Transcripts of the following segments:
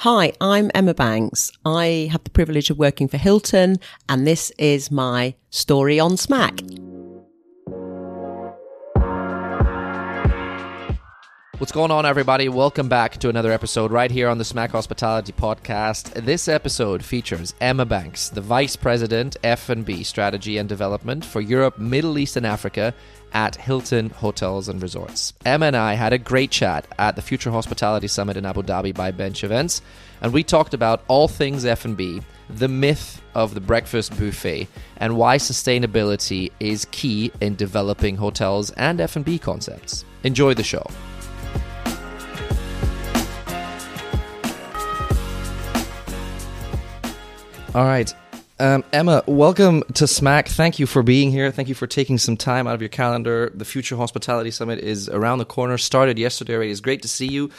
Hi, I'm Emma Banks. I have the privilege of working for Hilton, and this is my story on Smack. What's going on, everybody? Welcome back to another episode right here on the Smack Hospitality Podcast. This episode features Emma Banks, the Vice President F&B Strategy and Development for Europe, Middle East, and Africa at Hilton Hotels and Resorts. Emma and I had a great chat at the Future Hospitality Summit in Abu Dhabi by Bench Events, and we talked about all things F&B, the myth of the breakfast buffet, and why sustainability is key in developing hotels and F&B concepts. Enjoy the show. All right. Um, Emma, welcome to Smack. Thank you for being here. Thank you for taking some time out of your calendar. The Future Hospitality Summit is around the corner. Started yesterday already. It's great to see you.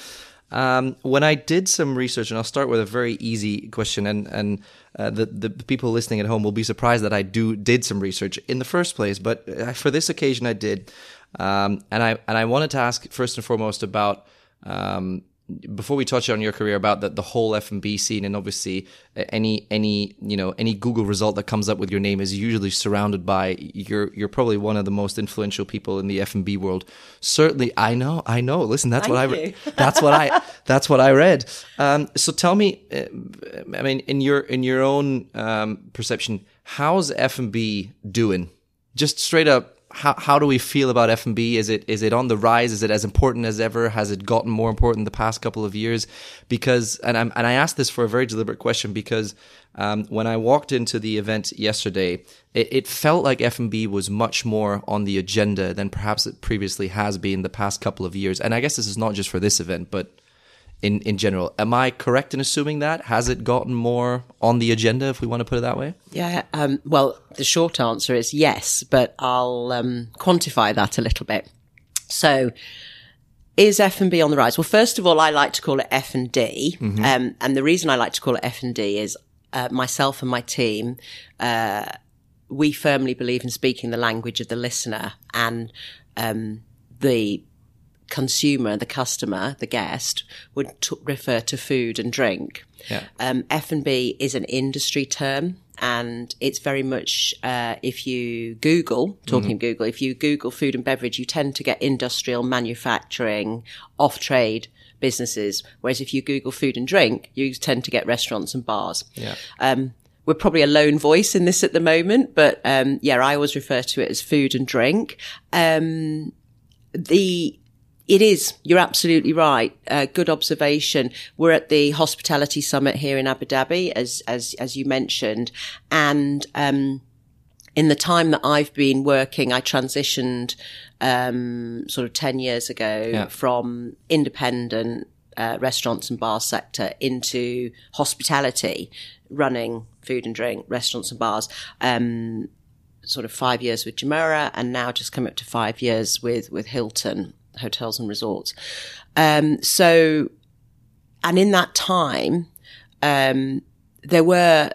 Um, when I did some research, and I'll start with a very easy question, and and uh, the the people listening at home will be surprised that I do did some research in the first place. But uh, for this occasion, I did, um, and I and I wanted to ask first and foremost about um, before we touch on your career about the, the whole F&B scene and obviously uh, any any you know any Google result that comes up with your name is usually surrounded by you're you're probably one of the most influential people in the F&B world. Certainly I know I know. Listen that's Thank what you. I that's what I that's what I read. Um, so tell me uh, I mean in your in your own um, perception how's F&B doing? Just straight up how, how do we feel about F&B? Is it is it on the rise? Is it as important as ever? Has it gotten more important the past couple of years? Because and I'm and I asked this for a very deliberate question because um, when I walked into the event yesterday, it, it felt like F&B was much more on the agenda than perhaps it previously has been the past couple of years. And I guess this is not just for this event, but in in general. Am I correct in assuming that? Has it gotten more on the agenda, if we want to put it that way? Yeah, um, well, the short answer is yes, but I'll um, quantify that a little bit. So, is F and B on the rise? Well, first of all, I like to call it F and D, um, and the reason I like to call it F and D is uh, myself and my team. Uh, we firmly believe in speaking the language of the listener and um, the consumer, the customer, the guest would t- refer to food and drink. Yeah. Um, F and B is an industry term, and it's very much uh, if you Google, talking of Google, if you Google food and beverage, you tend to get industrial, manufacturing, off trade businesses. Whereas if you Google food and drink, you tend to get restaurants and bars. Yeah. Um, we're probably a lone voice in this at the moment, but um, yeah, I always refer to it as food and drink. Um, the it is. You're absolutely right. Uh, good observation. We're at the hospitality summit here in Abu Dhabi, as as as you mentioned, and um, in the time that I've been working, I transitioned um, sort of ten years ago Yeah. from independent uh, restaurants and bar sector into hospitality, running food and drink restaurants and bars. Um, sort of five years with Jumeirah and now just come up to five years with, with Hilton hotels and resorts. Um, so, and in that time, um, there were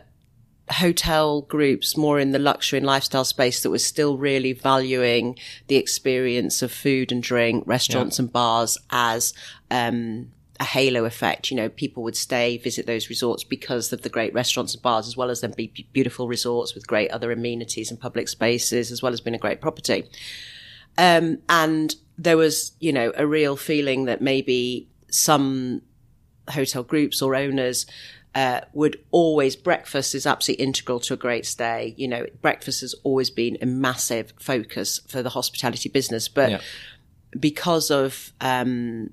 hotel groups more in the luxury and lifestyle space that was still really valuing the experience of food and drink, restaurants and bars as, um, a halo effect. You know, people would stay, visit those resorts because of the great restaurants and bars, as well as them be beautiful resorts with great other amenities and public spaces, as well as being a great property. Um, and there was, you know, a real feeling that maybe some hotel groups or owners uh, would always breakfast is absolutely integral to a great stay. You know, breakfast has always been a massive focus for the hospitality business, but Yeah. because of um,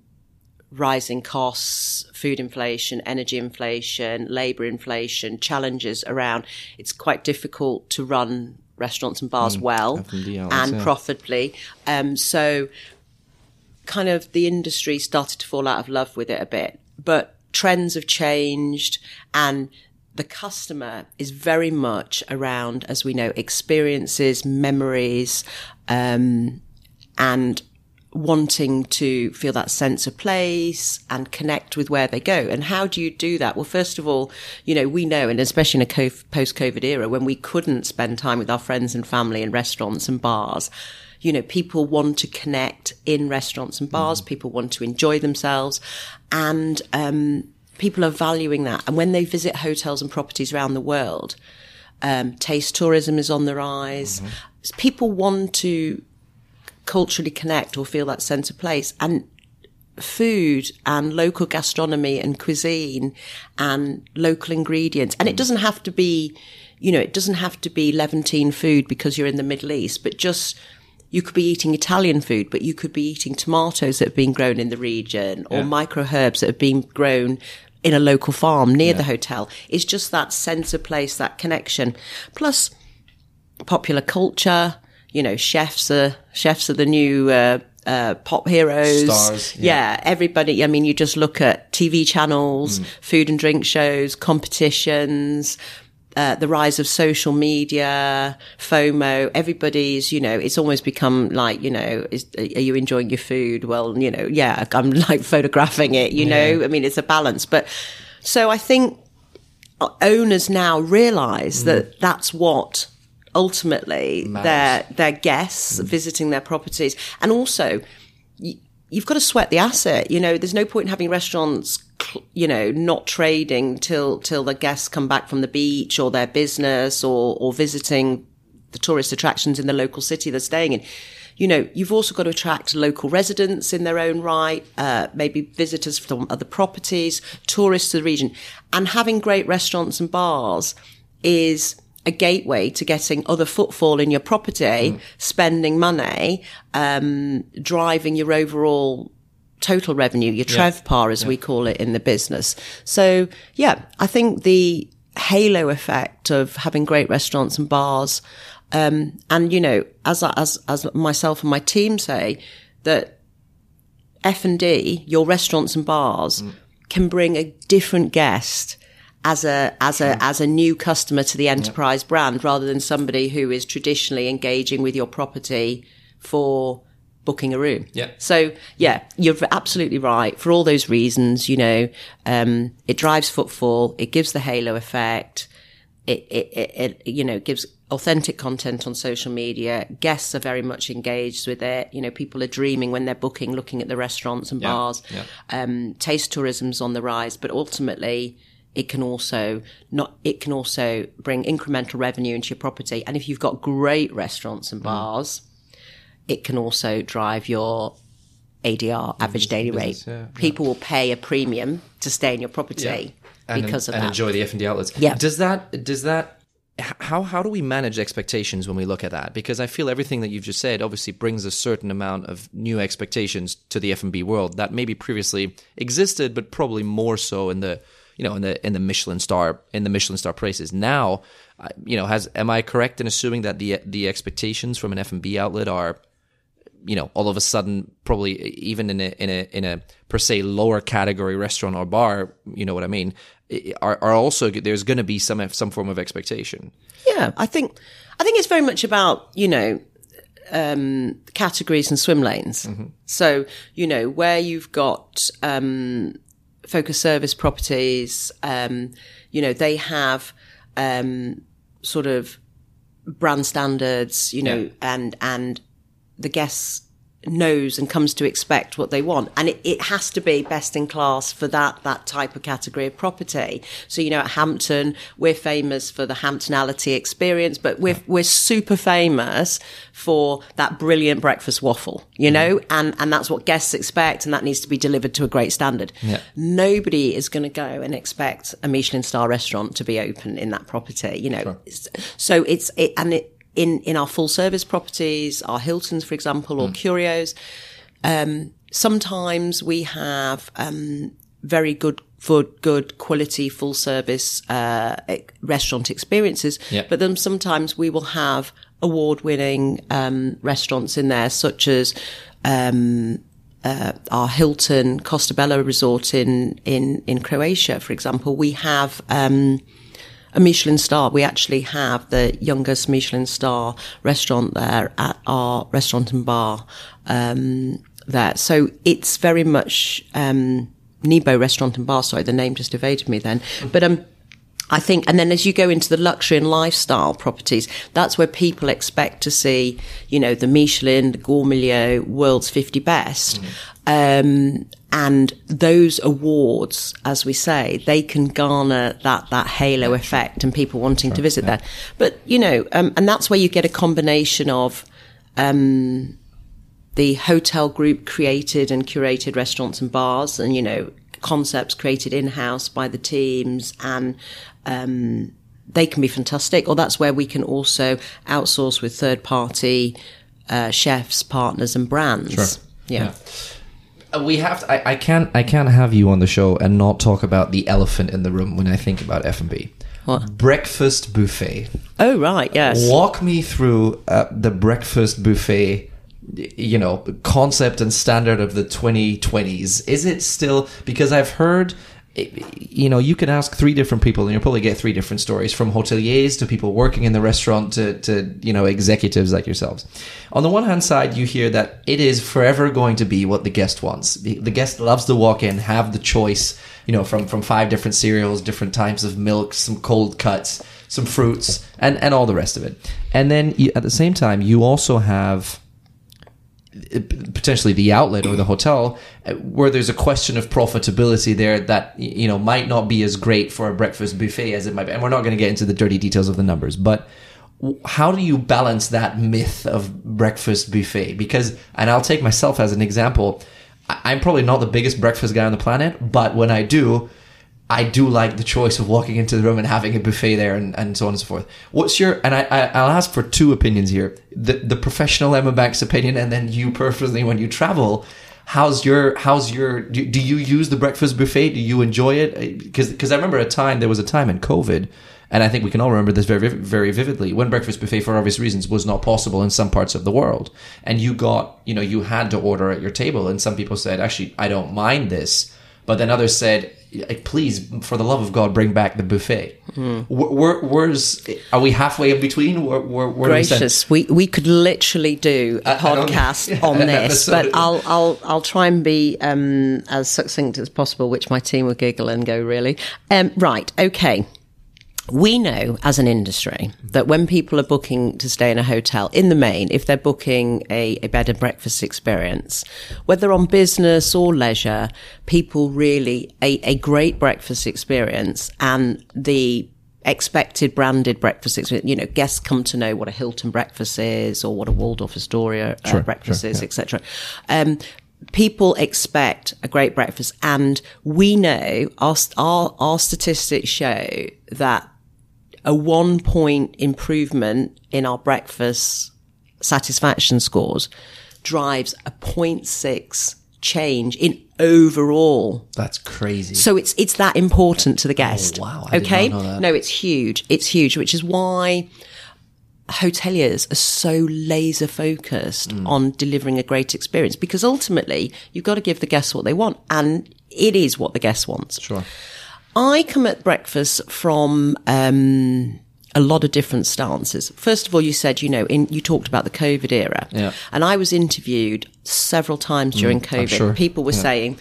rising costs, food inflation, energy inflation, labor inflation, challenges around, it's quite difficult to run restaurants and bars well F&B hours, and yeah. profitably. Um, so kind of the industry started to fall out of love with it a bit, but trends have changed and the customer is very much around, as we know, experiences, memories, um, and wanting to feel that sense of place and connect with where they go. And how do you do that? Well, first of all, you know, we know, and especially in a post-COVID era when we couldn't spend time with our friends and family in restaurants and bars, you know, people want to connect in restaurants and bars. People want to enjoy themselves. And, um, people are valuing that. And when they visit hotels and properties around the world, um, taste tourism is on the rise. People want to culturally connect or feel that sense of place. And food and local gastronomy and cuisine and local ingredients. And it mm. doesn't have to be, you know, it doesn't have to be Levantine food because you're in the Middle East, but just you could be eating Italian food, but you could be eating tomatoes that have been grown in the region or Yeah. micro herbs that have been grown in a local farm near the hotel. It's just that sense of place, that connection. Plus, popular culture. You know, chefs are chefs are the new uh, uh, pop heroes. Stars, yeah. yeah. everybody. I mean, you just look at TV channels, Mm. food and drink shows, competitions. Uh, the rise of social media, FOMO, everybody's, you know, it's almost become like, you know, is, are you enjoying your food? Well, you know, yeah, I'm like photographing it, you know, I mean, it's a balance. But so I think owners now realize that that's what ultimately their their guests visiting their properties. And also y- you've got to sweat the asset you know? There's no point in having restaurants cl- you know not trading till till the guests come back from the beach or their business or or visiting the tourist attractions in the local city they're staying in. You know, you've also got to attract local residents in their own right, uh, maybe visitors from other properties, tourists to the region. And having great restaurants and bars is a gateway to getting other footfall in your property, spending money, um, driving your overall total revenue, your TRevPAR, as we call it in the business. So, yeah, I think the halo effect of having great restaurants and bars, um, and you know, as as as myself and my team say, that F and D, your restaurants and bars, can bring a different guest as a as a as a new customer to the enterprise brand, rather than somebody who is traditionally engaging with your property for booking a room. Yeah. So yeah, you're absolutely right. For all those reasons, you know, um, it drives footfall. It gives the halo effect. It, it, it, it, you know, gives authentic content on social media. Guests are very much engaged with it. You know, people are dreaming when they're booking, looking at the restaurants and Yeah, bars. yeah. Um, taste tourism's on the rise, but ultimately it can also not, it can also bring incremental revenue into your property. And if you've got great restaurants Mm. and bars, it can also drive your ADR, average daily rate. business, yeah, yeah. People will pay a premium to stay in your property and, because of and that. enjoy the F and D outlets. Yeah. Does that does that how how do we manage expectations when we look at that? Because I feel everything that you've just said obviously brings a certain amount of new expectations to the F and B world that maybe previously existed, but probably more so in the you know in the in the Michelin star in the Michelin star prices. Now, you know, has am I correct in assuming that the the expectations from an F and B outlet are you know, all of a sudden, probably even in a in a in a per se lower category restaurant or bar, you know what I mean, are are also there's going to be some some form of expectation. Yeah, I think I think it's very much about you know um, categories and swim lanes. So you know where you've got um, focus service properties, um, you know they have um, sort of brand standards, you know, Yeah. and and the guests knows and comes to expect what they want. And it, it has to be best in class for that that type of category of property. So you know at hampton we're famous for the hamptonality experience but we're we're super famous for that brilliant breakfast waffle you know? Mm-hmm. And and that's what guests expect and that needs to be delivered to a great standard. Yeah. nobody is going to go and expect a michelin star restaurant to be open in that property you know? It's- so it's it and it in in our full service properties our hiltons for example or curios um sometimes we have um very good for good quality full service uh restaurant experiences Yeah. but then sometimes we will have award winning um restaurants in there such as um uh, our Hilton Costabella resort in, in, in Croatia, for example, we have, um, a Michelin star. We actually have the youngest Michelin star restaurant there at our restaurant and bar, um, there. So it's very much, um, Nebo restaurant and bar. Sorry, the name just evaded me then. But, um, I think, and then as you go into the luxury and lifestyle properties, that's where people expect to see, you know, the Michelin, the Gault Millau, world's 50 best. Um, and those awards, as we say, they can garner that, that halo effect and people wanting to visit there. But, you know, um, and that's where you get a combination of, um, the hotel group created and curated restaurants and bars and, you know, concepts created in-house by the teams and, um, they can be fantastic. Or that's where we can also outsource with third party, uh, chefs, partners and brands. Sure. yeah. yeah. Uh, we have to, I, I can't I can't have you on the show and not talk about the elephant in the room when I think about F and B. What? Breakfast buffet. Oh, right. Yes. Walk me through uh, the breakfast buffet. You know, concept and standard of the 2020s. Is it still because I've heard, eh, you know, you can ask three different people and you'll probably get three different stories from hoteliers to people working in the restaurant to, to you know executives like yourselves. On the one hand side, you hear that it is forever going to be what the guest wants. The, guest loves to walk in, have the choice, you know, from from five different cereals, different types of milk, some cold cuts, some fruits, and and all the rest of it. And then you, at the same time, you also have potentially the outlet or the hotel uh, where there's a question of profitability there that you know might not be as great for a breakfast buffet as it might be. And we're not going to get into the dirty details of the numbers but how do you balance that myth of breakfast buffet? Because and i'll take myself as an example i'm probably not the biggest breakfast guy on the planet but when i do I do like the choice of walking into the room and having a buffet there and, and so on and so forth. What's your, and I, I, I'll ask for two opinions here. The, the professional Emma Banks opinion and then you personally when you travel. How's your, how's your, do, do you use the breakfast buffet? Do you enjoy it? Uh, because, because I remember a time, there was a time in COVID and I think we can all remember this very, very vividly when breakfast buffet for obvious reasons was not possible in some parts of the world. And you got, you know, you had to order at your table and some people said, actually, I don't mind this. But then others said, "Please, for the love of God, bring back the buffet." Where, where, where's are we halfway in between? Where, where, where do we stand? Gracious, we we could literally do a don't- podcast on this, but I'll I'll I'll try and be um, as succinct as possible, which my team will giggle and go really. Um, right, okay. We know as an industry that when people are booking to stay in a hotel, in the main, if they're booking a, a bed and breakfast experience, whether on business or leisure, people really, a, a great breakfast experience and the expected branded breakfast experience. You know, guests come to know what a Hilton breakfast is or what a Waldorf Astoria uh, breakfast is, etc. Um, people expect a great breakfast, and we know our our, our statistics show that a one point improvement in our breakfast satisfaction scores drives a 0.6 change in overall That's crazy. so it's it's that important to the guest. Oh, wow, I okay. not know that. No, it's huge. It's huge, which is why hoteliers are so laser focused Mm. on delivering a great experience because ultimately you've got to give the guests what they want and it is what the guest wants. Sure. I come at breakfast from um, a lot of different stances. First of all, you said, you know, in, you talked about the COVID era. Yeah. Mm, And I was interviewed several times during COVID. sure. People were saying,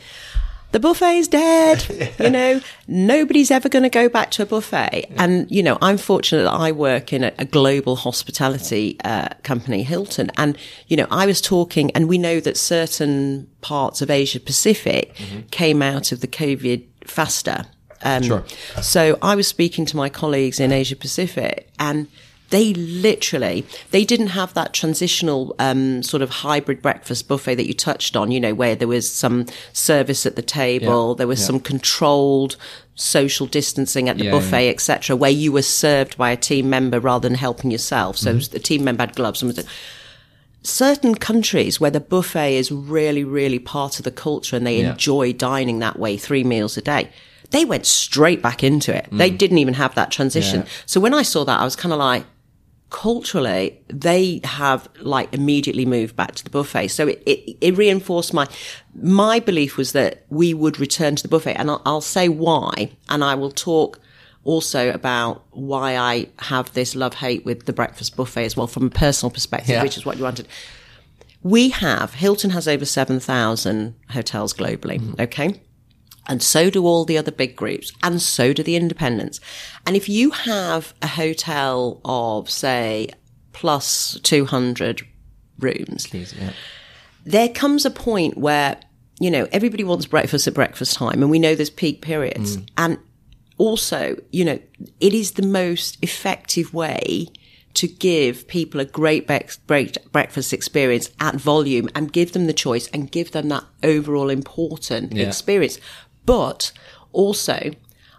the buffet's dead. you know, nobody's ever going to go back to a buffet. And, you know, I'm fortunate that I work in a, a global hospitality uh, company, Hilton. And, you know, I was talking, and we know that certain parts of Asia Pacific came out of the COVID faster. Um, Sure. So I was speaking to my colleagues in Asia Pacific and they literally, they didn't have that transitional, um, sort of hybrid breakfast buffet that you touched on, you know, where there was some service at the table, Yeah, there was yeah. some controlled social distancing at the Yeah, buffet, etc., where you were served by a team member rather than helping yourself. So Mm-hmm. the team member had gloves and was certain countries where the buffet is really, really part of the culture and they enjoy dining that way, three meals a day. They went straight back into it. They didn't even have that transition. Mm. Yeah. So when I saw that, I was kind of like, culturally, they have like immediately moved back to the buffet. So it, it, it reinforced my, my belief was that we would return to the buffet and I'll, I'll say why. And I will talk also about why I have this love hate with the breakfast buffet as well from a personal perspective, Yeah. which is what you wanted. We have, Hilton has over 7,000 hotels globally. Okay. And so do all the other big groups, and so do the independents. And if you have a hotel of, say, plus 200 rooms, Please, yeah. there comes a point where you know, everybody wants breakfast at breakfast time and we know there's peak periods. Mm. And also, you know, it is the most effective way to give people a great breakfast experience at volume and give them the choice and give them that overall important Yeah. experience. But also,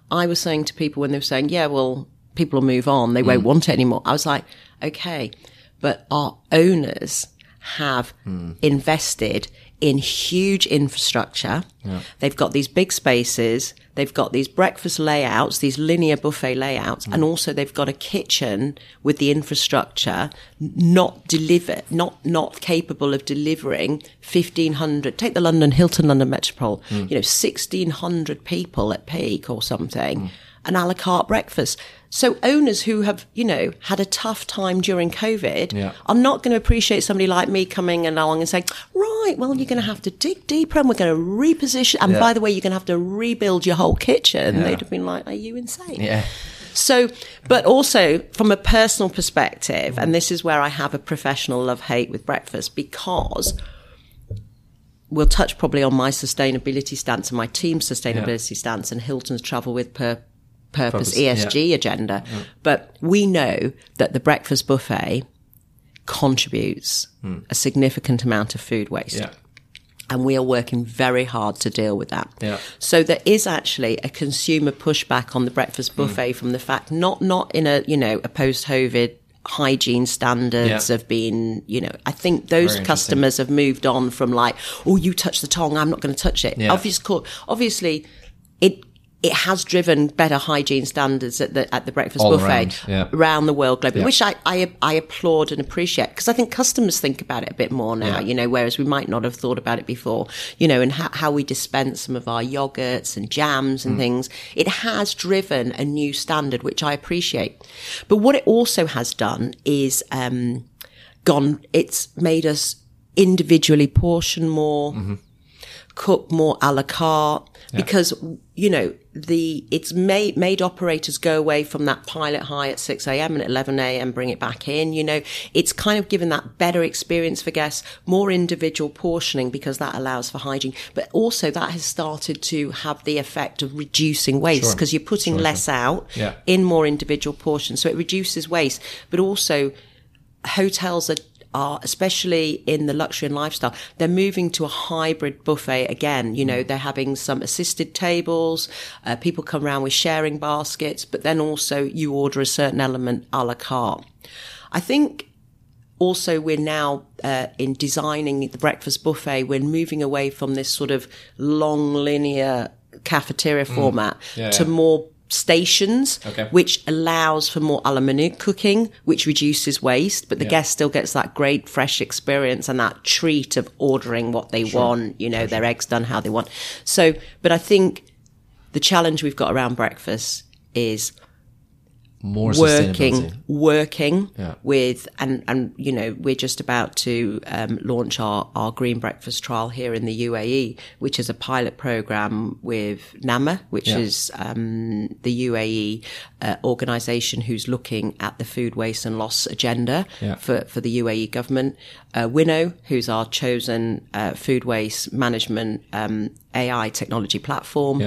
I was saying to people when they were saying, yeah, well, people will move on. They won't mm. want it anymore. I was like, okay, but our owners have mm. invested in huge infrastructure. They've got these big spaces. They've got these breakfast layouts, these linear buffet layouts, and also they've got a kitchen with the infrastructure not deliver, not, not capable of delivering 1500, take the London, Hilton London Metropole, mm. you know, 1600 people at peak or something, mm. An a la carte breakfast. So owners who have, you know, had a tough time during COVID Yeah. are not going to appreciate somebody like me coming along and saying, right, well, you're going to have to dig deeper and we're going to reposition. And Yeah. by the way, you're going to have to rebuild your whole kitchen. Yeah. They'd have been like, are you insane? Yeah. So, but also from a personal perspective, and this is where I have a professional love hate with breakfast because we'll touch probably on my sustainability stance and my team's sustainability stance and Hilton's travel with per- purpose, Purpose, ESG agenda. But we know that the breakfast buffet contributes hmm. a significant amount of food waste Yeah. and we are working very hard to deal with that. Yeah. So there is actually a consumer pushback on the breakfast hmm. buffet from the fact not not in a you know a post COVID hygiene standards Yeah. of being you know I think those Very customers have moved on from like oh you touch the tongue I'm not going to touch it. Yeah. Obviously, obviously it. It has driven better hygiene standards at the at the breakfast All buffet around, yeah. around the world globally, Yeah. which I, I I applaud and appreciate because I think customers think about it a bit more now, Yeah. you know, whereas we might not have thought about it before, you know, and how, how we dispense some of our yogurts and jams Mm. and things. It has driven a new standard, which I appreciate. But what it also has done is um, gone. It's made us individually portion more Mm-hmm. cook more a la carte because you know the it's made made operators go away from that pilot high at 6 a.m and at 11 a.m bring it back in you know. It's kind of given that better experience for guests more individual portioning because that allows for hygiene. But also that has started to have the effect of reducing waste Sure. because you're putting less out Yeah. in more individual portions. So it reduces waste but also hotels are, are especially in the luxury and lifestyle they're moving to a hybrid buffet again you know they're having some assisted tables uh, people come around with sharing baskets but then also you order a certain element a la carte i think also we're now uh, in designing the breakfast buffet we're moving away from this sort of long linear cafeteria format Mm. Yeah, to yeah. more stations Okay. which allows for more a la minute cooking which reduces waste but the Yeah. guest still gets that great fresh experience and that treat of ordering what they want you know their eggs done how they want so but i think the challenge we've got around breakfast is More working working Yeah. with and and you know we're just about to um, launch our our green breakfast trial here in the UAE which is a pilot program with Ne'ma which Yeah. is um, the UAE uh, organization who's looking at the food waste and loss agenda Yeah. for for the UAE government uh, Winnow who's our chosen uh, food waste management um, AI technology platform.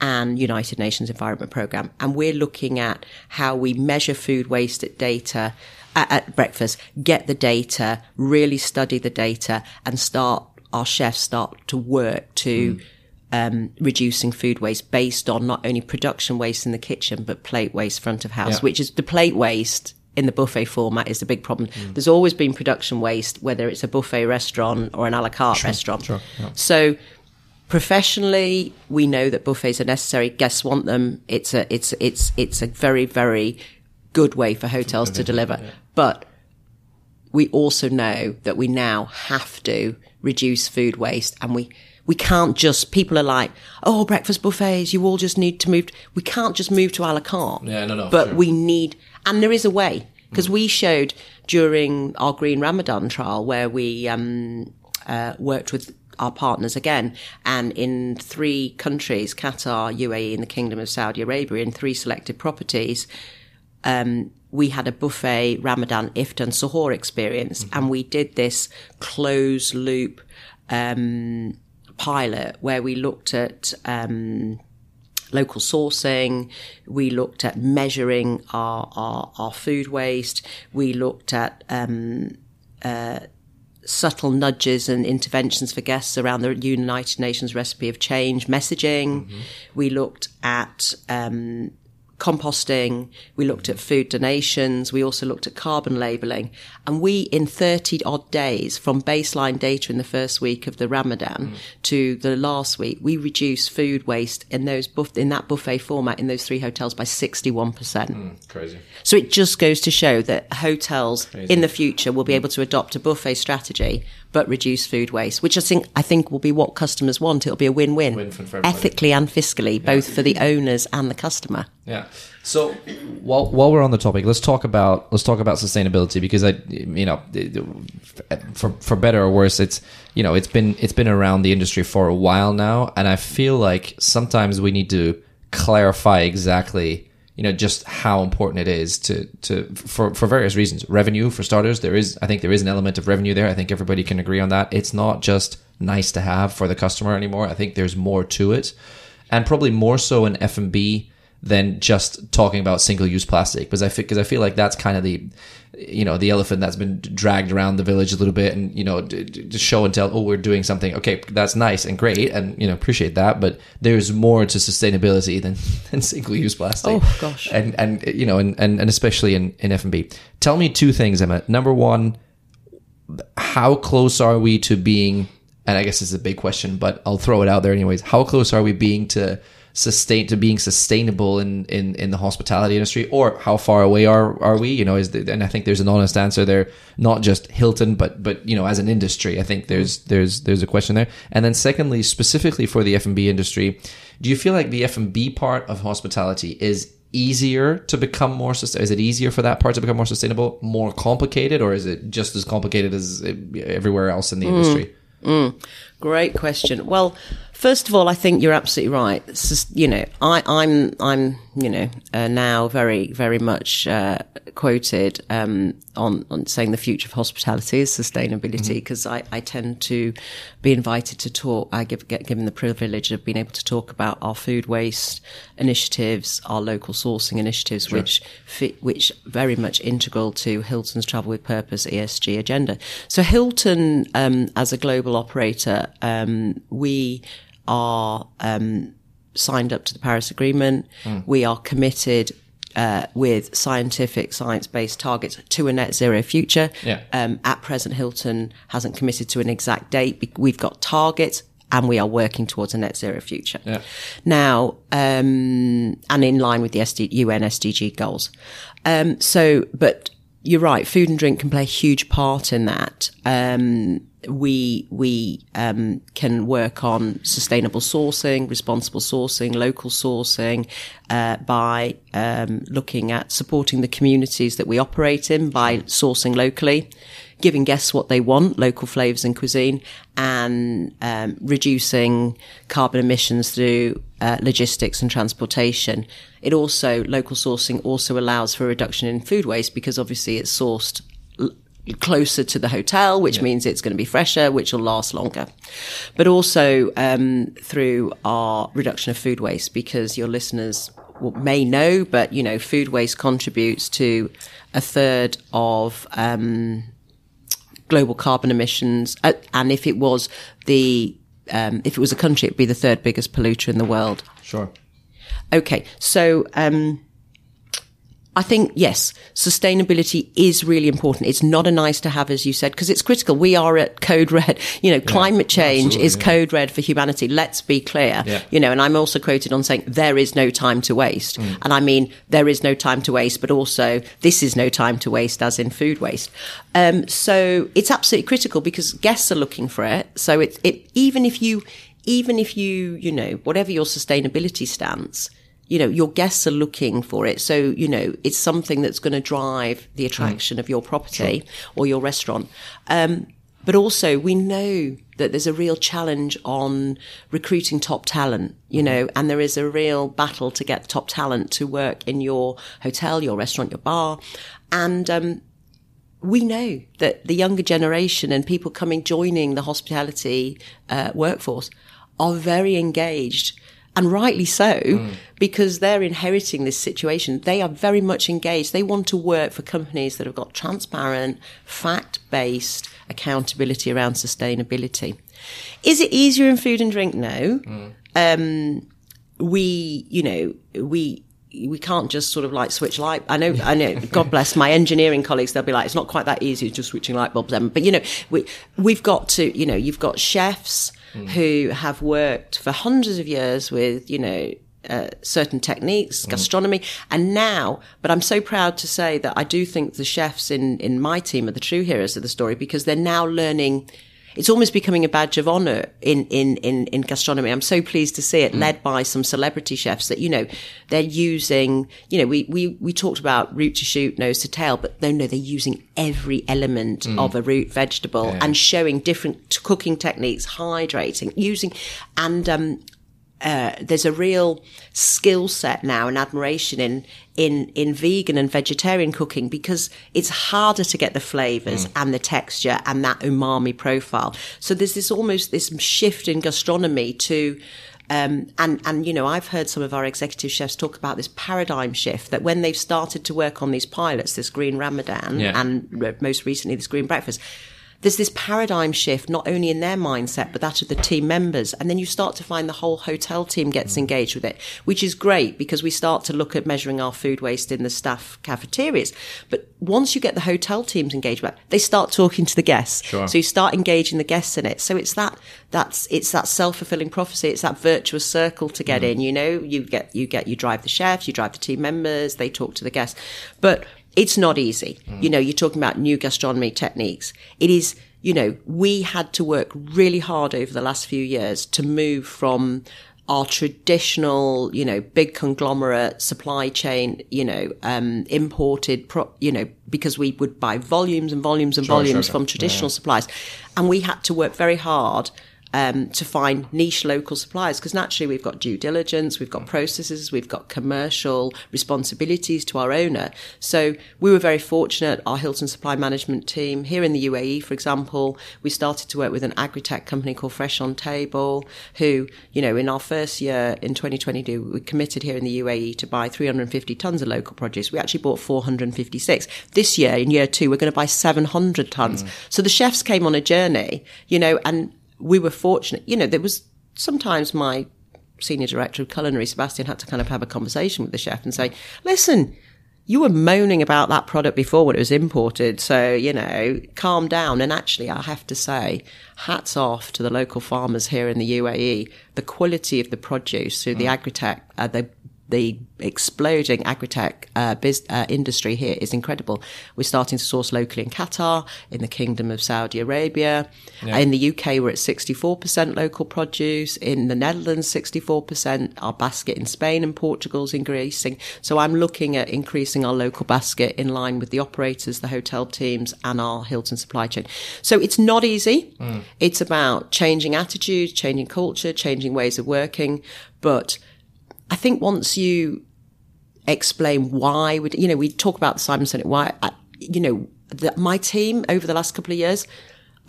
And United Nations Environment Programme. And we're looking at how we measure food waste at data at, at breakfast, get the data, really study the data and start our chefs start to work to um, reducing food waste based on not only production waste in the kitchen, but plate waste front of house, Yeah. which is the plate waste in the buffet format is the big problem. There's always been production waste, whether it's a buffet restaurant or an a la carte restaurant. sure, yeah. So professionally, we know that buffets are necessary. Guests want them. It's a, it's, it's, it's a very, very good way for hotels to deliver. But we also know that we now have to reduce food waste and we, we can't just, people are like, oh, breakfast buffets, you all just need to move. We can't just move to a la carte. Yeah, no, no, But sure. we need, and there is a way because we showed during our Green Ramadan trial where we, um, uh, worked with our partners again and in three countries, Qatar, UAE and the Kingdom of Saudi Arabia in three selected properties, um, we had a buffet Ramadan iftar and suhoor experience, and we did this closed loop um, pilot where we looked at um, local sourcing. We looked at measuring our, our, our food waste. We looked at um, uh, subtle nudges and interventions for guests around the United Nations recipe of change messaging. Mm-hmm. We looked at um, composting. We looked at food donations. We also looked at carbon labeling. And we, in 30 odd days from baseline data in the first week of the Ramadan mm. to the last week, we reduced food waste in those buff- in that buffet format in those three hotels by 61%. Mm, crazy. So it just goes to show that hotels crazy. in the future will be able to adopt a buffet strategy but reduce food waste, which I think I think will be what customers want. It'll be a win-win, Win ethically and fiscally, both for the owners and the customer. Yeah. So while while we're on the topic, let's talk about let's talk about sustainability because I you know for for better or worse, it's you know it's been it's been around the industry for a while now, and I feel like sometimes we need to clarify exactly you know just how important it is to to for for various reasons. Revenue for starters, there is I think there is an element of revenue there. I think everybody can agree on that. It's not just nice to have for the customer anymore. I think there's more to it, and probably more so in F and B than just talking about single use plastic because I because I feel like that's kind of the you know the elephant that's been dragged around the village a little bit and you know to show and tell oh we're doing something. Okay that's nice and great and you know appreciate that but there's more to sustainability than, than single use plastic. Oh gosh. And and you know and and, and especially in in F&B tell me two things Emma. Number one how close are we to being and I guess it's a big question but I'll throw it out there anyways. How close are we being to sustain to being sustainable in, in, in the hospitality industry or how far away are, are we you know is the, and I think there's an honest answer there not just Hilton but but you know as an industry I think there's there's there's a question there and then secondly specifically for the F&B industry do you feel like the F&B part of hospitality is easier to become more sustainable? Is it easier for that part to become more sustainable, more complicated, or is it just as complicated as everywhere else in the mm. industry? Mm. Great question. Well, First of all, I think you're absolutely right. Just, you know, I, am I'm, I'm, you know, uh, now very, very much uh, quoted um, on, on saying the future of hospitality is sustainability because mm-hmm. I, I tend to be invited to talk. I give, get given the privilege of being able to talk about our food waste initiatives, our local sourcing initiatives, sure. which fit, which very much integral to Hilton's Travel with Purpose ESG agenda. So Hilton, um, as a global operator, um, we are um, signed up to the Paris Agreement. Mm. We are committed uh, with scientific, science-based targets to a net zero future. Yeah. Um, at present, Hilton hasn't committed to an exact date. We've got targets. And we are working towards a net zero future. Yeah. Now, um, and in line with the SD, UN SDG goals. Um, so, but you're right. Food and drink can play a huge part in that. Um, we we um, can work on sustainable sourcing, responsible sourcing, local sourcing uh, by um, looking at supporting the communities that we operate in by sourcing locally, giving guests what they want, local flavors and cuisine, and um, reducing carbon emissions through uh, logistics and transportation. It also local sourcing also allows for a reduction in food waste because obviously it's sourced closer to the hotel, which yeah. means it's going to be fresher, which will last longer. But also um, through our reduction of food waste, because your listeners may know, but you know, food waste contributes to a third of um, global carbon emissions. Uh, and if it was the um, if it was a country, it'd be the third biggest polluter in the world. Sure. Okay, so um, I think, yes, sustainability is really important. It's not a nice to have, as you said, because it's critical. We are at code red. You know, yeah, climate change is yeah. code red for humanity. Let's be clear. Yeah. You know, and I'm also quoted on saying there is no time to waste. Mm. And I mean, there is no time to waste, but also this is no time to waste, as in food waste. Um, so it's absolutely critical because guests are looking for it. So it, it, even if you, even if you, you know, whatever your sustainability stance, you know, your guests are looking for it. So, you know, it's something that's going to drive the attraction mm. of your property sure. or your restaurant. Um, but also we know that there's a real challenge on recruiting top talent, you know, and there is a real battle to get top talent to work in your hotel, your restaurant, your bar. And, um, we know that the younger generation and people coming joining the hospitality uh, workforce are very engaged and rightly so mm. because they're inheriting this situation. They are very much engaged. They want to work for companies that have got transparent, fact based accountability around sustainability. Is it easier in food and drink? No. Mm. Um, we, you know, we, we can't just sort of like switch light. I know, I know. God bless my engineering colleagues. They'll be like, it's not quite that easy, just switching light bulbs. But you know, we we've got to, you know, you've got chefs mm. who have worked for hundreds of years with, you know, uh, certain techniques, mm. gastronomy, and now, but I'm so proud to say that I do think the chefs in in my team are the true heroes of the story because they're now learning it's almost becoming a badge of honor in, in, in, in gastronomy. I'm so pleased to see it mm. led by some celebrity chefs that, you know, they're using, you know, we, we, we talked about root to shoot, nose to tail, but no, no, they're using every element mm. of a root vegetable yeah. and showing different cooking techniques, hydrating, using, and, um, uh, there's a real skill set now and admiration in in in vegan and vegetarian cooking because it's harder to get the flavors mm. and the texture and that umami profile. So there's this almost this shift in gastronomy to um, and and you know I've heard some of our executive chefs talk about this paradigm shift that when they've started to work on these pilots, this green Ramadan yeah. and most recently this green breakfast, there's this paradigm shift, not only in their mindset, but that of the team members. And then you start to find the whole hotel team gets engaged with it, which is great because we start to look at measuring our food waste in the staff cafeterias. But once you get the hotel teams engaged with it, they start talking to the guests. Sure. So you start engaging the guests in it. So it's that, that's, it's that self-fulfilling prophecy. It's that virtuous circle to get mm. in, you know, you get, you get, you drive the chefs, you drive the team members, they talk to the guests. But it's not easy. Mm. You know, you're talking about new gastronomy techniques. It is, you know, we had to work really hard over the last few years to move from our traditional, you know, big conglomerate supply chain, you know, um, imported, pro, you know, because we would buy volumes and volumes and sure, volumes sure, from traditional yeah. suppliers. And we had to work very hard um, to find niche local suppliers because naturally we've got due diligence, we've got processes, we've got commercial responsibilities to our owner. So we were very fortunate. Our Hilton Supply Management team here in the UAE, for example, we started to work with an agri-tech company called Fresh on Table, who, you know, in our first year in 2022, we committed here in the UAE to buy 350 tons of local produce. We actually bought 456. This year, in year two, we're going to buy 700 tons. Mm. So the chefs came on a journey, you know, and we were fortunate. You know, there was sometimes my senior director of culinary, Sebastian, had to kind of have a conversation with the chef and say, listen, you were moaning about that product before when it was imported. So, you know, calm down. And actually, I have to say, hats off to the local farmers here in the UAE. The quality of the produce through mm. the agri-tech, uh, the the exploding agri-tech uh, biz, uh, industry here is incredible. We're starting to source locally in Qatar, in the Kingdom of Saudi Arabia. Yeah. In the UK, we're at 64% local produce. In the Netherlands, 64%. Our basket in Spain and Portugal is increasing. So I'm looking at increasing our local basket in line with the operators, the hotel teams, and our Hilton supply chain. So it's not easy. Mm. It's about changing attitudes, changing culture, changing ways of working. But I think once you explain why would you know we talk about the Simon Sinek why I, you know the, my team over the last couple of years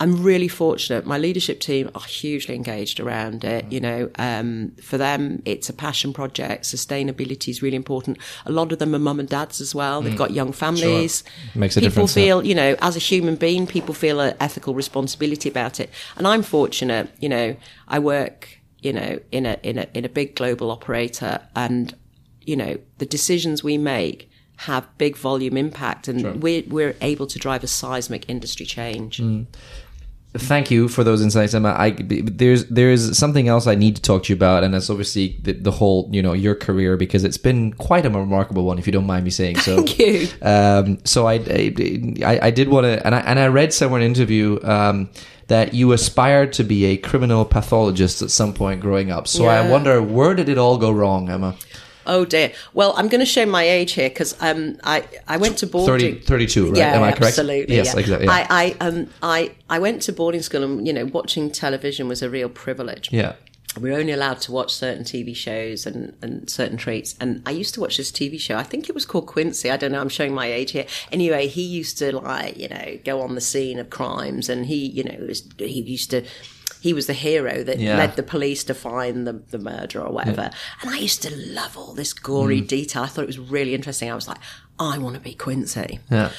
I'm really fortunate. My leadership team are hugely engaged around it. You know, um, for them, it's a passion project. Sustainability is really important. A lot of them are mum and dads as well. They've mm. got young families. Sure. Makes a people difference. People feel, you know, as a human being, people feel an ethical responsibility about it. And I'm fortunate. You know, I work you know, in a, in a, in a big global operator and, you know, the decisions we make have big volume impact and sure. we're, we're able to drive a seismic industry change. Mm. Thank you for those insights, Emma. I, there's there's something else I need to talk to you about, and that's obviously the, the, whole you know your career because it's been quite a remarkable one, if you don't mind me saying so. Thank you. Um, so I, I, I did want to, and I and I read somewhere in an interview um, that you aspired to be a criminal pathologist at some point growing up. So yeah. I wonder where did it all go wrong, Emma? Oh dear. Well, I'm going to show my age here because um, I I went to boarding 30, 32, right? Yeah, Am I correct? Absolutely. Yes, yeah. exactly. Yeah. I I um I I went to boarding school and you know watching television was a real privilege. Yeah we were only allowed to watch certain TV shows and, and certain treats. And I used to watch this TV show. I think it was called Quincy. I don't know. I'm showing my age here. Anyway, he used to like, you know, go on the scene of crimes and he, you know, was, he used to he was the hero that Yeah. led the police to find the, the murderer or whatever. And I used to love all this Mm. gory detail. I thought it was really interesting. I was like, I want to be Quincy. Yeah.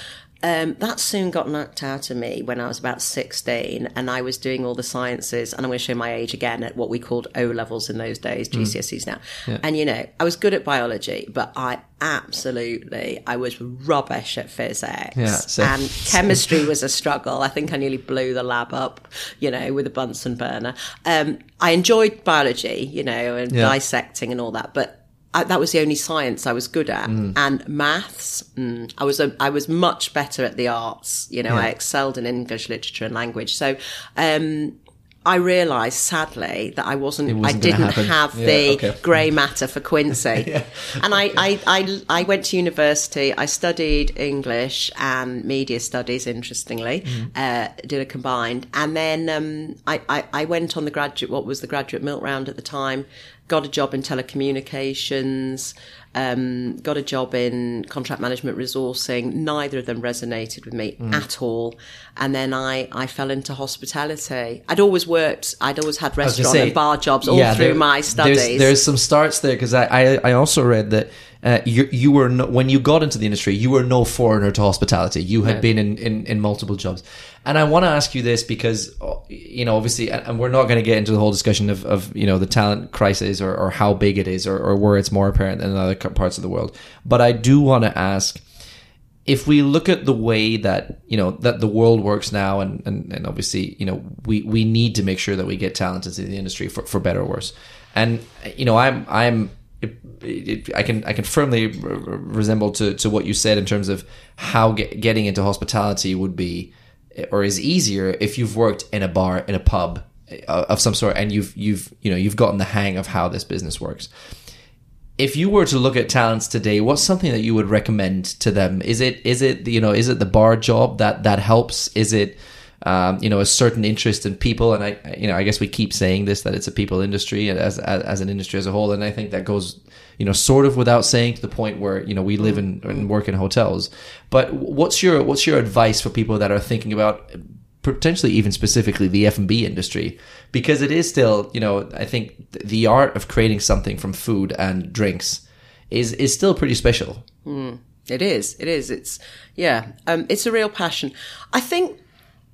Um, that soon got knocked out of me when I was about 16 and I was doing all the sciences and I'm going to show my age again at what we called O levels in those days, GCSEs now. And you know, I was good at biology, but I absolutely, I was rubbish at physics Yeah, same. and chemistry was a struggle. I think I nearly blew the lab up, you know, with a Bunsen burner. Um, I enjoyed biology, you know, and Yeah. dissecting and all that, but I, that was the only science I was good at, Mm. and maths. Mm, I was a, I was much better at the arts. You know, I excelled in English literature and language. So, um, I realised sadly that I wasn't, I wasn't gonna didn't happen. have Yeah, the okay. grey matter for Quincy. And I, I, I, I went to university. I studied English and media studies, interestingly, Mm-hmm. uh, did a combined. And then um, I, I, I went on the graduate, what was the graduate milk round at the time, got a job in telecommunications, um, got a job in contract management resourcing. Neither of them resonated with me Mm. at all. And then I, I fell into hospitality. I'd always worked, I'd always had restaurant say, and bar jobs all yeah, through there- my studies. There's, there's some starts there because I, I I also read that uh, you you were no, when you got into the industry you were no foreigner to hospitality. You had been in, in in multiple jobs, and I want to ask you this because you know obviously, and we're not going to get into the whole discussion of, of you know the talent crisis or, or how big it is or, or where it's more apparent than in other parts of the world. But I do want to ask if we look at the way that you know that the world works now and, and, and obviously you know we, we need to make sure that we get talent into the industry for, for better or worse and you know i'm i'm it, it, I can I can firmly re- re- resemble to, to what you said in terms of how get, getting into hospitality would be or is easier if you've worked in a bar in a pub uh, of some sort and you've you've you know you've gotten the hang of how this business works if you were to look at talents today, what's something that you would recommend to them? Is it is it you know is it the bar job that that helps? Is it um, you know a certain interest in people? And I you know I guess we keep saying this that it's a people industry as as, as an industry as a whole, and I think that goes you know sort of without saying to the point where you know we live in and work in hotels. But what's your what's your advice for people that are thinking about potentially even specifically the F&B industry because it is still you know I think the art of creating something from food and drinks is is still pretty special It is. It is. It's yeah. Um, it's a real passion. I think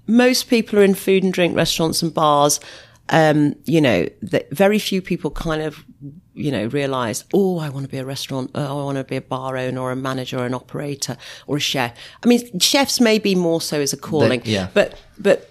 most people are in food and drink restaurants and bars. Um, you know, that very few people kind of, you know, realize, oh, I want to be a restaurant, oh, I want to be a bar owner or a manager or an operator or a chef. I mean, chefs may be more so as a calling, yeah. but but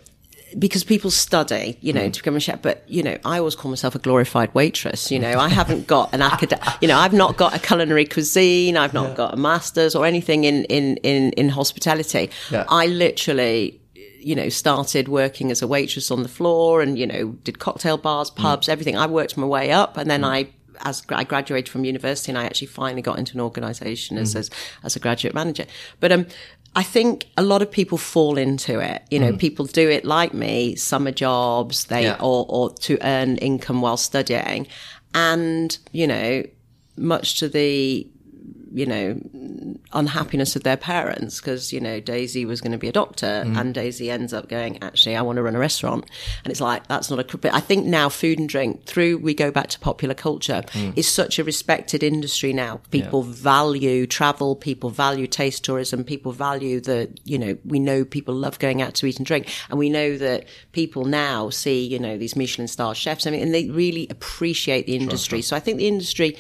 because people study, you know, to become a chef. But you know, I always call myself a glorified waitress. You know, I haven't got an academic. You know, I've not got a culinary cuisine. I've not got a master's or anything in in in in hospitality. Yeah. I literally. You know, started working as a waitress on the floor, and you know, did cocktail bars, mm. pubs, everything. I worked my way up, and then mm. I as I graduated from university and I actually finally got into an organization as, mm-hmm. as, as a graduate manager. But, um, I think a lot of people fall into it. You know, mm. people do it like me, summer jobs, they, Yeah. or, or to earn income while studying. And, you know, much to the, you know, unhappiness of their parents because, you know, Daisy was going to be a doctor and Daisy ends up going, actually, I want to run a restaurant. And it's like, that's not a, but I think now food and drink through, we go back to popular culture is such a respected industry now. People value travel, people value taste tourism, people value the, you know, we know people love going out to eat and drink. And we know that people now see, you know, these Michelin star chefs. I mean, and they really appreciate the industry. So I think the industry,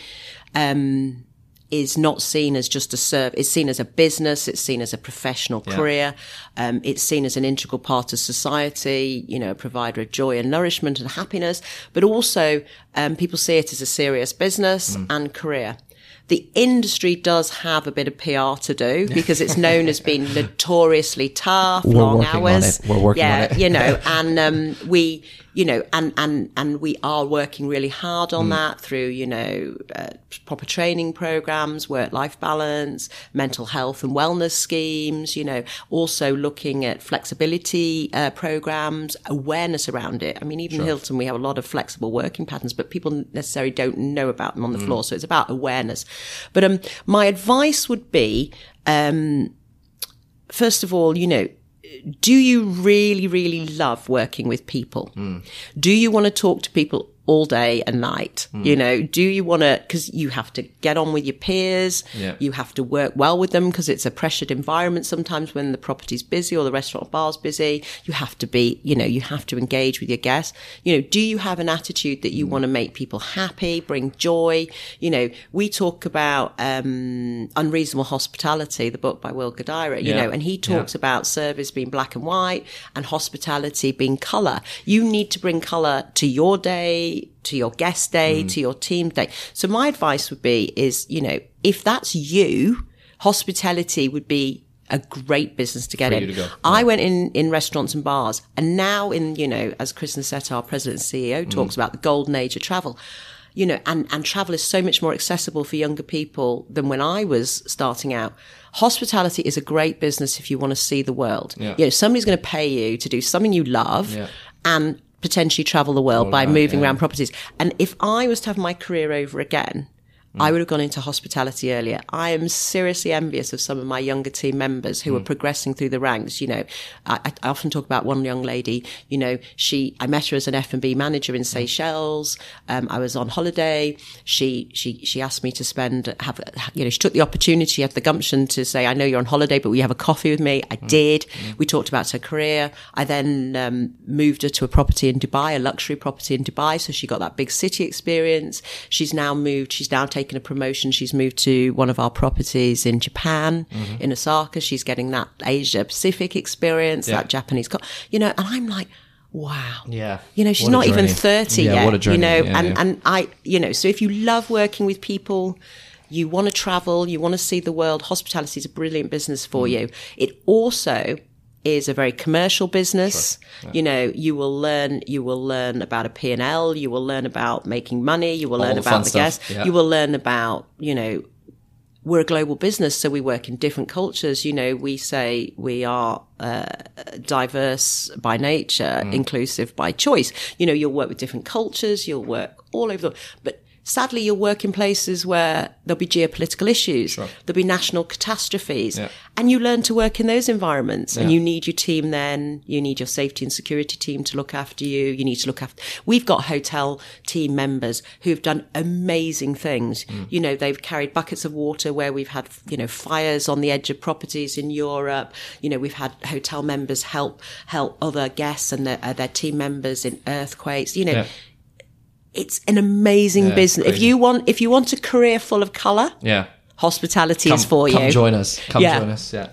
um, is not seen as just a serve. It's seen as a business. It's seen as a professional career. Um, it's seen as an integral part of society. You know, a provider of joy and nourishment and happiness. But also, um, people see it as a serious business and career. The industry does have a bit of PR to do because it's known as being notoriously tough, We're long working on hours. it. We're working on yeah, it. you know, and um, we, you know, and and and we are working really hard Mm. on that through, you know, uh, proper training programs, work-life balance, mental health and wellness schemes. You know, also looking at flexibility uh, programs, awareness around it. I mean, even Hilton, we have a lot of flexible working patterns, but people necessarily don't know about them on the Mm. floor. So it's about awareness. But um, my advice would be. Um, first of all, you know, do you really, really love working with people? Hmm. Do you want to talk to people all day and night? Hmm. You know, do you want to, cause you have to get on with your peers. Yeah. You have to work well with them because it's a pressured environment sometimes when the property's busy or the restaurant or bar's busy. You have to be, you know, you have to engage with your guests. You know, do you have an attitude that you want to make people happy, bring joy? You know, we talk about, um, Unreasonable Hospitality, the book by Will Guidara, you Yeah. know, and he talks about service being black and white and hospitality being color. You need to bring color to your day, to your guest day, Mm. to your team day. So my advice would be is, you know, if that's you, hospitality would be a great business to get in. to. I went in, in restaurants and bars and now in, you know, as Chris Nassetta, our president and CEO Mm. talks about the golden age of travel, you know, and, and travel is so much more accessible for younger people than when I was starting out. Hospitality is a great business if you want to see the world. Yeah. You know, somebody's going to pay you to do something you love Yeah. and potentially travel the world by around, moving yeah. around properties. And if I was to have my career over again, Mm. I would have gone into hospitality earlier. I am seriously envious of some of my younger team members who are Mm. progressing through the ranks. You know, I, I often talk about one young lady. You know, she I met her as an F and B manager Mm. in Seychelles. Um, I was on holiday. She she she asked me to spend have you know she took the opportunity, she had the gumption to say, "I know you're on holiday, but will you have a coffee with me?" I did. We talked about her career. I then um, moved her to a property in Dubai, a luxury property in Dubai, so she got that big city experience. She's now moved. She's now taken a promotion. She's moved to one of our properties in Japan, in Osaka. She's getting that Asia Pacific experience, Yeah. that Japanese, co- you know. And I'm like, wow. Yeah. You know, she's not even 30 Yeah, yet. journey. You know, Yeah, and, and I, you know, so if you love working with people, you want to travel, you want to see the world, hospitality is a brilliant business for Mm. you. It also is a very commercial business. You know, you will learn, you will learn about a P&L, you will learn about making money, you will All learn the about the guests, yeah. you will learn about, you know, we're a global business, so we work in different cultures. You know, we say we are uh, diverse by nature, Mm. inclusive by choice. You know, you'll work with different cultures, you'll work all over the but sadly you'll work in places where there'll be geopolitical issues, there'll be national catastrophes, Yeah. and you learn to work in those environments. And you need your team then, you need your safety and security team to look after you, you need to look after. We've got hotel team members who've done amazing things. Mm. You know, they've carried buckets of water where we've had, you know, fires on the edge of properties in Europe. You know, we've had hotel members help, help other guests and their, uh, their team members in earthquakes. You know, Yeah. It's an amazing Yeah, business. If you want, if you want a career full of color, Yeah. hospitality Come, is for come you. join us. Come Yeah. join us. Yeah.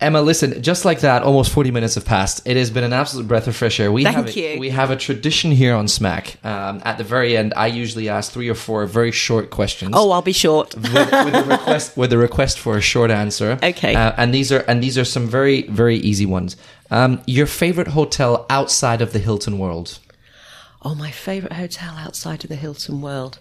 Emma, listen, just like that, almost 40 minutes have passed. It has been an absolute breath of fresh air. We Thank have a, you. We have a tradition here on Smack. Um, at the very end, I usually ask three or four very short questions. Oh, I'll be short. with, with a request with a request for a short answer. Okay. Uh, and these are and these are some very very easy ones. Um, your favorite hotel outside of the Hilton world? Oh, my favourite hotel outside of the Hilton world.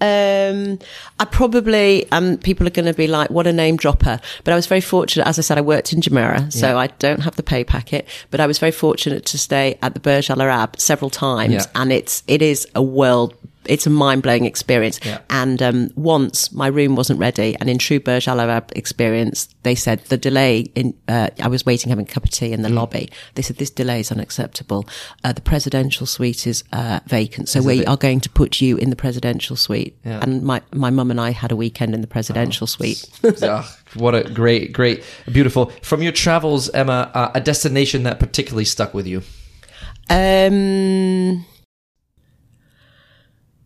Um, I probably, um, people are going to be like, what a name dropper. But I was very fortunate. As I said, I worked in Jumeirah, so I don't have the pay packet, but I was very fortunate to stay at the Burj Al Arab several times. Yeah. And it's, it is a world, it's a mind blowing experience. Yeah. And, um, once my room wasn't ready and in true Burj Al Arab experience, they said the delay in, uh, I was waiting having a cup of tea Mm. in the lobby. They said this delay is unacceptable. Uh, the presidential suite is, uh, vacant. So we it? are going to put you in the presidential suite. Yeah. And my, my mum and I had a weekend in the presidential suite. Ah, what a great, great, beautiful. From your travels, Emma, uh, a destination that particularly stuck with you. Um,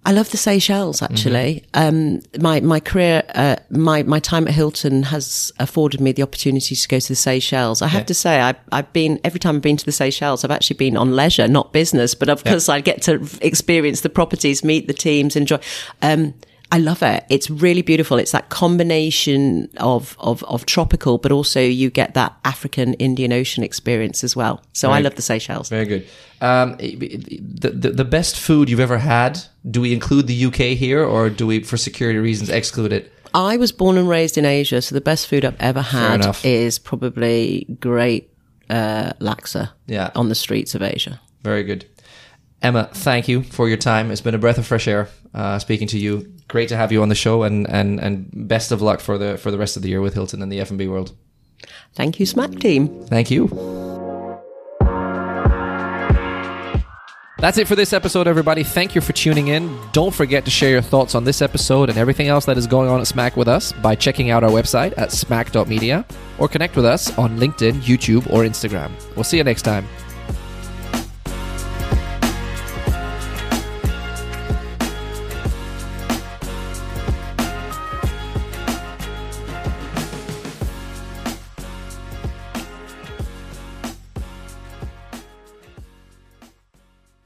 I love the Seychelles. Actually, um, my my career, uh, my my time at Hilton has afforded me the opportunity to go to the Seychelles. I have Yeah. to say, I, I've been every time I've been to the Seychelles, I've actually been on leisure, not business. But of course, I get to experience the properties, meet the teams, enjoy. Um, I love it. It's really beautiful. It's that combination of, of, of tropical, but also you get that African Indian Ocean experience as well. So I love the Seychelles. Very good. Um, the, the the best food you've ever had. Do we include the UK here, or do we, for security reasons, exclude it? I was born and raised in Asia, so the best food I've ever had is probably great uh, laksa Yeah. on the streets of Asia. Very good. Emma, thank you for your time. It's been a breath of fresh air uh, speaking to you. Great to have you on the show, and, and and best of luck for the for the rest of the year with Hilton and the F&B world. Thank you, Smack Team. Thank you. That's it for this episode, everybody. Thank you for tuning in. Don't forget to share your thoughts on this episode and everything else that is going on at Smack with us by checking out our website at smack.media or connect with us on LinkedIn, YouTube, or Instagram. We'll see you next time.